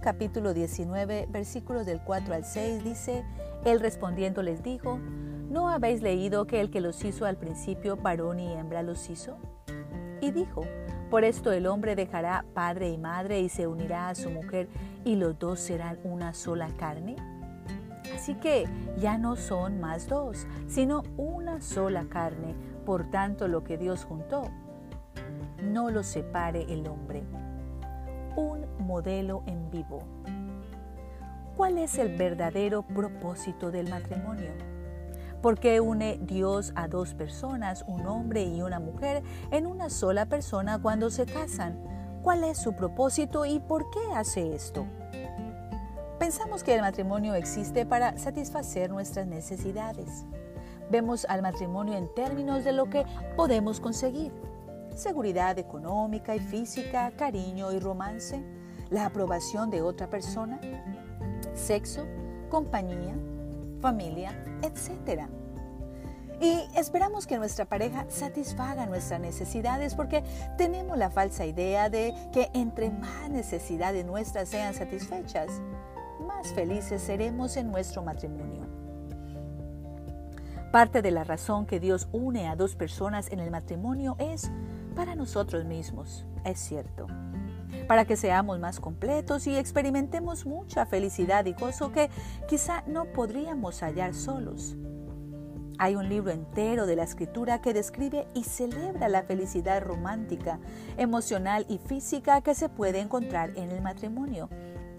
capítulo 19 versículos del 4 al 6 dice, Él respondiendo les dijo, ¿no habéis leído que el que los hizo al principio varón y hembra los hizo? Y dijo, por esto el hombre dejará padre y madre y se unirá a su mujer y los dos serán una sola carne. Así que ya no son más dos, sino una sola carne. Por tanto, lo que Dios juntó, no lo separe el hombre. Un modelo en vivo. ¿Cuál es el verdadero propósito del matrimonio? ¿Por qué une Dios a dos personas, un hombre y una mujer, en una sola persona cuando se casan? ¿Cuál es su propósito y por qué hace esto? Pensamos que el matrimonio existe para satisfacer nuestras necesidades. Vemos al matrimonio en términos de lo que podemos conseguir. Seguridad económica y física, cariño y romance, la aprobación de otra persona, sexo, compañía, familia, etc. Y esperamos que nuestra pareja satisfaga nuestras necesidades porque tenemos la falsa idea de que entre más necesidades nuestras sean satisfechas, más felices seremos en nuestro matrimonio. Parte de la razón que Dios une a dos personas en el matrimonio es para nosotros mismos, es cierto para que seamos más completos y experimentemos mucha felicidad y gozo que quizá no podríamos hallar solos. Hay un libro entero de la escritura que describe y celebra la felicidad romántica, emocional y física que se puede encontrar en el matrimonio.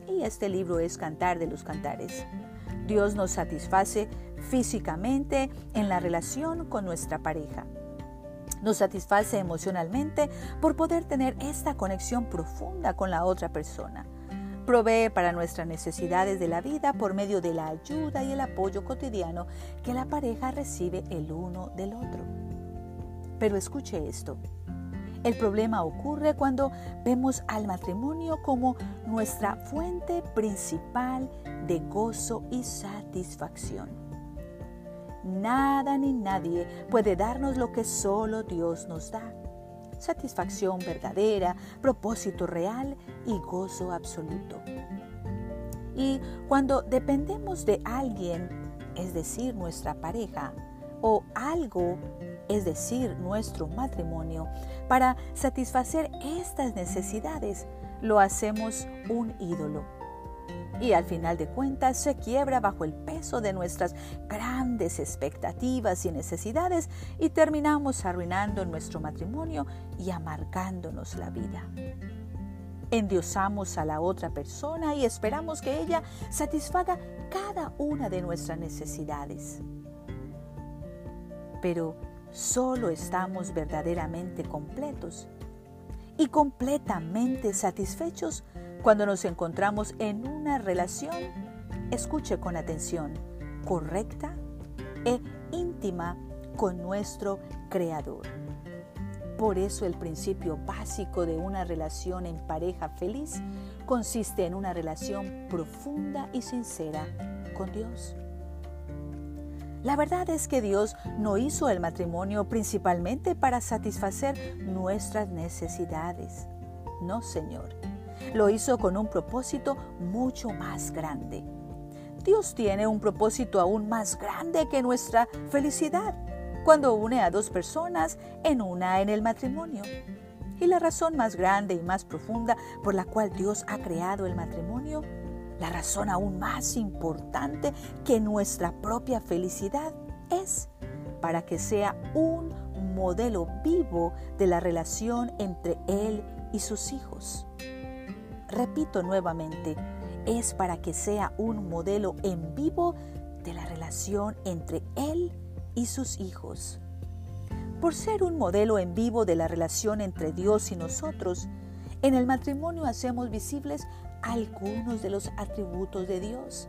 Y este libro es Cantar de los Cantares. Dios nos satisface físicamente en la relación con nuestra pareja. Nos satisface emocionalmente por poder tener esta conexión profunda con la otra persona. Provee para nuestras necesidades de la vida por medio de la ayuda y el apoyo cotidiano que la pareja recibe el uno del otro. Pero escuche esto. El problema ocurre cuando vemos al matrimonio como nuestra fuente principal de gozo y satisfacción. Nada ni nadie puede darnos lo que solo Dios nos da. Satisfacción verdadera, propósito real y gozo absoluto. Y cuando dependemos de alguien, es decir, nuestra pareja, o algo, es decir, nuestro matrimonio, para satisfacer estas necesidades, lo hacemos un ídolo y al final de cuentas se quiebra bajo el peso de nuestras grandes expectativas y necesidades y terminamos arruinando nuestro matrimonio y amargándonos la vida. Endiosamos a la otra persona y esperamos que ella satisfaga cada una de nuestras necesidades. Pero solo estamos verdaderamente completos y completamente satisfechos cuando nos encontramos en una relación, escuche con atención, correcta e íntima con nuestro Creador. Por eso el principio básico de una relación en pareja feliz consiste en una relación profunda y sincera con Dios. La verdad es que Dios no hizo el matrimonio principalmente para satisfacer nuestras necesidades. No, Señor. Lo hizo con un propósito mucho más grande. Dios tiene un propósito aún más grande que nuestra felicidad cuando une a dos personas en una en el matrimonio. Y la razón más grande y más profunda por la cual Dios ha creado el matrimonio, la razón aún más importante que nuestra propia felicidad, es para que sea un modelo vivo de la relación entre Él y sus hijos. Repito nuevamente, es para que sea un modelo en vivo de la relación entre Él y sus hijos. Por ser un modelo en vivo de la relación entre Dios y nosotros, en el matrimonio hacemos visibles algunos de los atributos de Dios.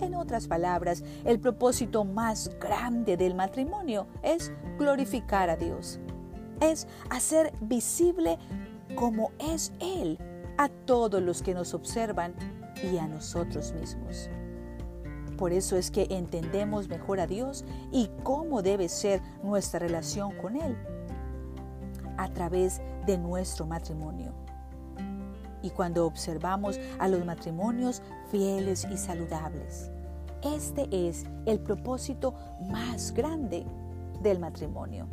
En otras palabras, el propósito más grande del matrimonio es glorificar a Dios. Es hacer visible cómo es Él a todos los que nos observan y a nosotros mismos. Por eso es que entendemos mejor a Dios y cómo debe ser nuestra relación con Él a través de nuestro matrimonio. Y cuando observamos a los matrimonios fieles y saludables. Este es el propósito más grande del matrimonio.